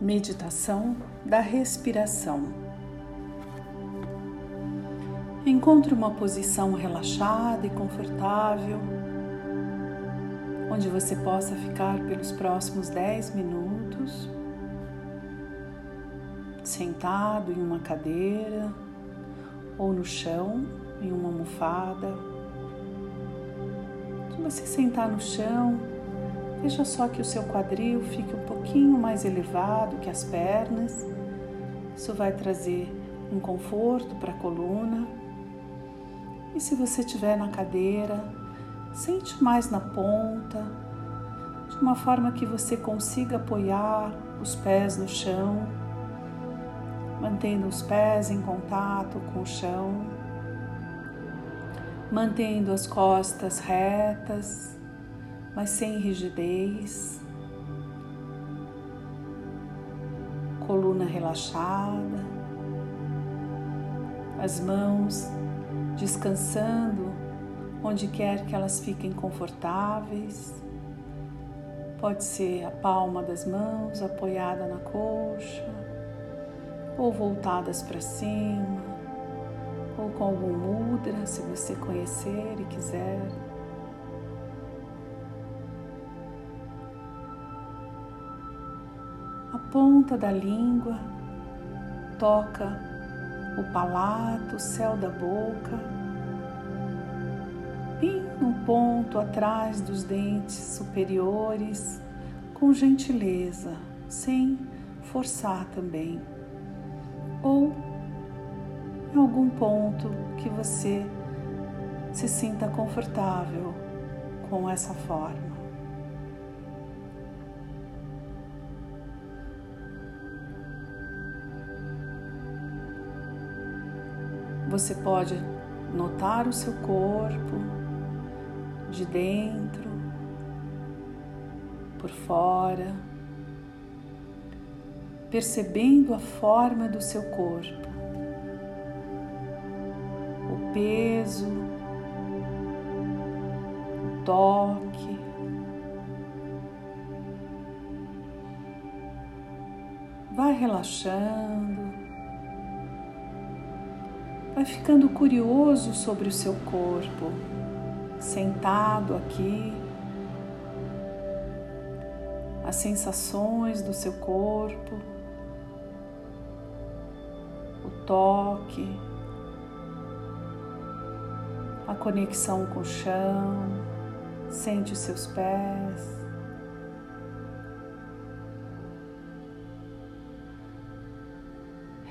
Meditação da respiração. Encontre uma posição relaxada e confortável, onde você possa ficar pelos próximos 10 minutos, sentado em uma cadeira ou no chão, em uma almofada. Se você sentar no chão, Veja só que o seu quadril fique um pouquinho mais elevado que as pernas. Isso vai trazer um conforto para a coluna. E se você estiver na cadeira, sente mais na ponta, de uma forma que você consiga apoiar os pés no chão, mantendo os pés em contato com o chão, mantendo as costas retas mas sem rigidez, coluna relaxada, as mãos descansando onde quer que elas fiquem confortáveis. Pode ser a palma das mãos apoiada na coxa, ou voltadas para cima, ou com algum mudra, se você conhecer e quiser. A ponta da língua toca o palato, o céu da boca, e no ponto atrás dos dentes superiores, com gentileza, sem forçar também, ou em algum ponto que você se sinta confortável com essa forma. Você pode notar o seu corpo de dentro, por fora, percebendo a forma do seu corpo, o peso, o toque. Vai relaxando vai ficando curioso sobre o seu corpo, sentado aqui, as sensações do seu corpo, o toque, a conexão com o chão, sente os seus pés.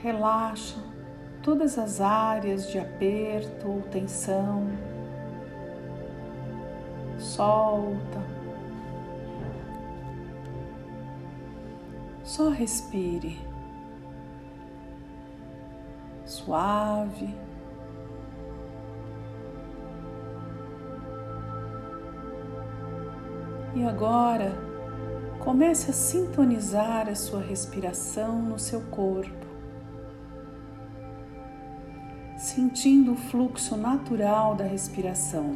Relaxa todas as áreas de aperto ou tensão. Solta. Só respire. Suave. E agora, comece a sintonizar a sua respiração no seu corpo sentindo o fluxo natural da respiração.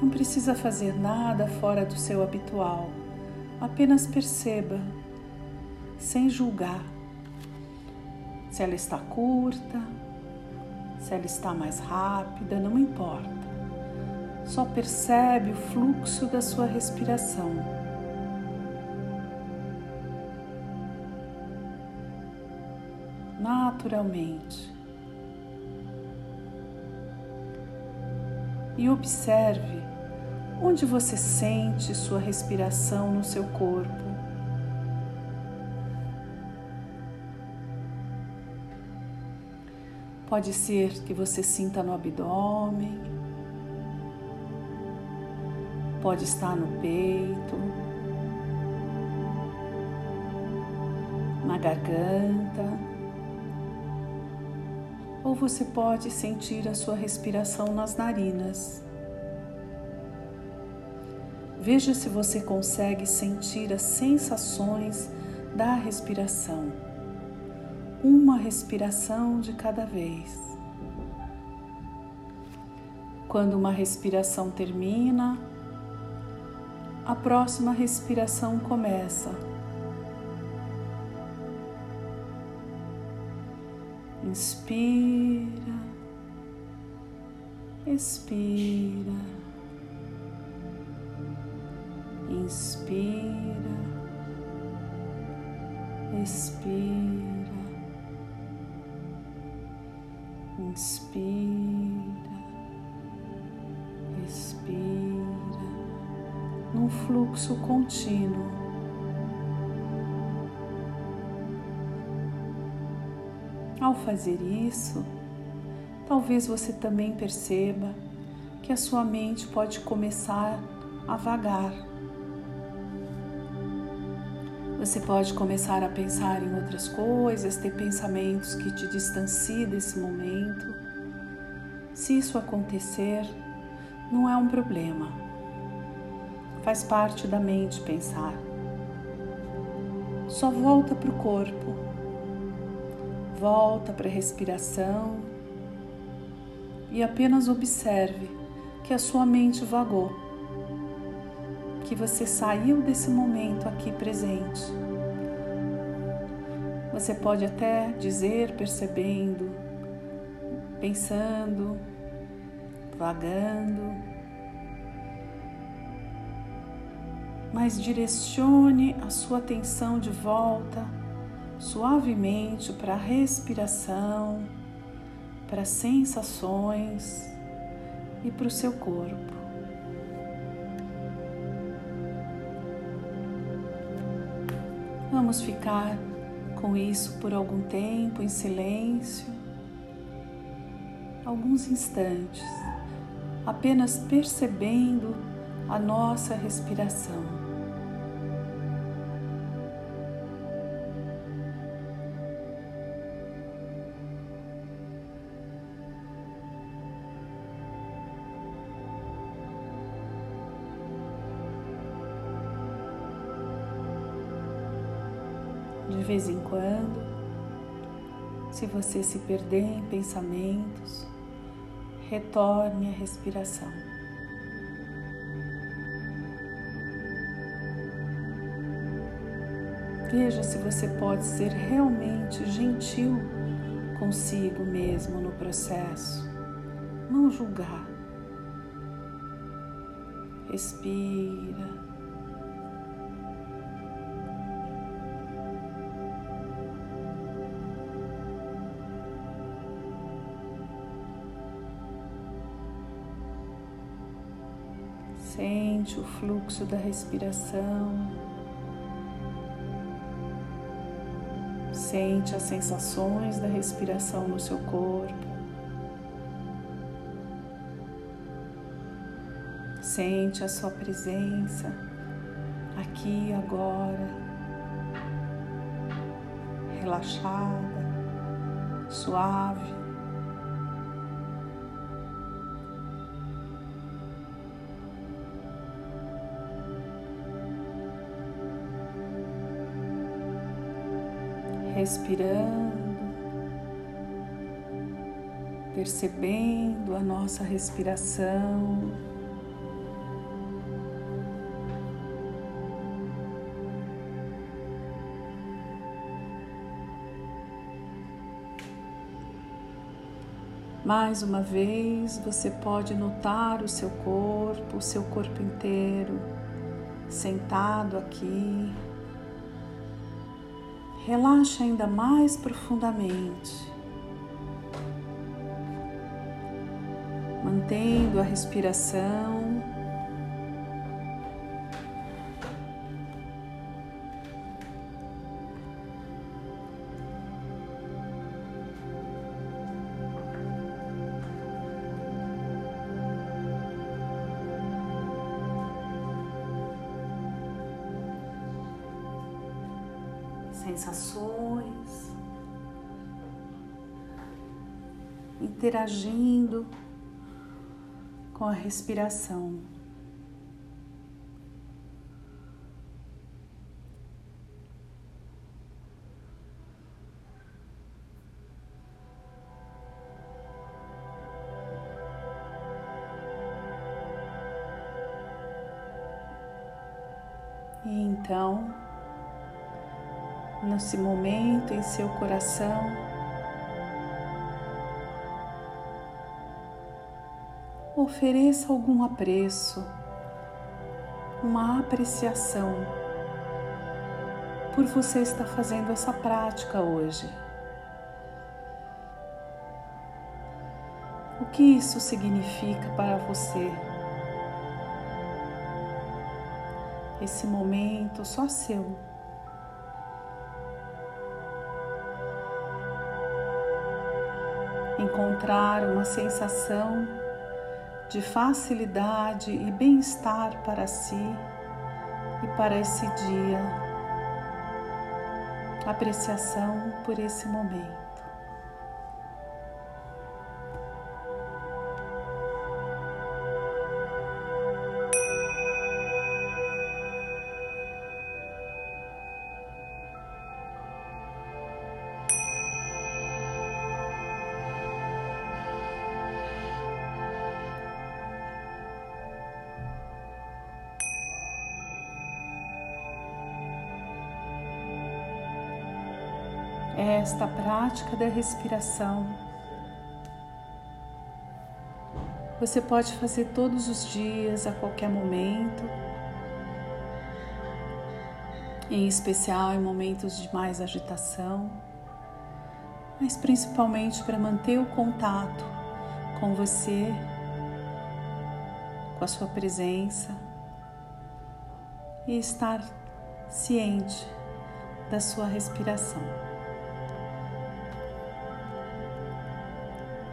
Não precisa fazer nada fora do seu habitual, apenas perceba, sem julgar, se ela está curta, se ela está mais rápida, não importa. Só percebe o fluxo da sua respiração. Naturalmente. E observe onde você sente sua respiração no seu corpo. Pode ser que você sinta no abdômen, pode estar no peito, na garganta ou você pode sentir a sua respiração nas narinas. Veja se você consegue sentir as sensações da respiração, uma respiração de cada vez. Quando uma respiração termina, a próxima respiração começa. Inspira, expira, inspira, expira, inspira, expira, num fluxo contínuo. Ao fazer isso, talvez você também perceba que a sua mente pode começar a vagar. Você pode começar a pensar em outras coisas, ter pensamentos que te distanciem desse momento. Se isso acontecer, não é um problema. Faz parte da mente pensar. Só volta para o corpo volta para a respiração e apenas observe que a sua mente vagou, que você saiu desse momento aqui presente. Você pode até dizer, percebendo, pensando, vagando, mas direcione a sua atenção de volta suavemente para a respiração, para as sensações e para o seu corpo. Vamos ficar com isso por algum tempo em silêncio, alguns instantes, apenas percebendo a nossa respiração. Vez em quando, se você se perder em pensamentos, retorne à respiração. Veja se você pode ser realmente gentil consigo mesmo no processo. Não julgar. Respira. Sente o fluxo da respiração. Sente as sensações da respiração no seu corpo. Sente a sua presença aqui agora, relaxada, suave. Respirando, percebendo a nossa respiração. Mais uma vez, você pode notar o seu corpo, o seu corpo inteiro, sentado aqui, relaxa ainda mais profundamente, mantendo a respiração. Sensações, interagindo com a respiração. E então, nesse momento em seu coração, ofereça algum apreço, uma apreciação por você estar fazendo essa prática hoje. O que isso significa para você? Esse momento só seu. Encontrar uma sensação de facilidade e bem-estar para si e para esse dia. Apreciação por esse momento. Esta prática da respiração. Você pode fazer todos os dias, a qualquer momento, em especial em momentos de mais agitação, mas principalmente para manter o contato com você, com a sua presença e estar ciente da sua respiração.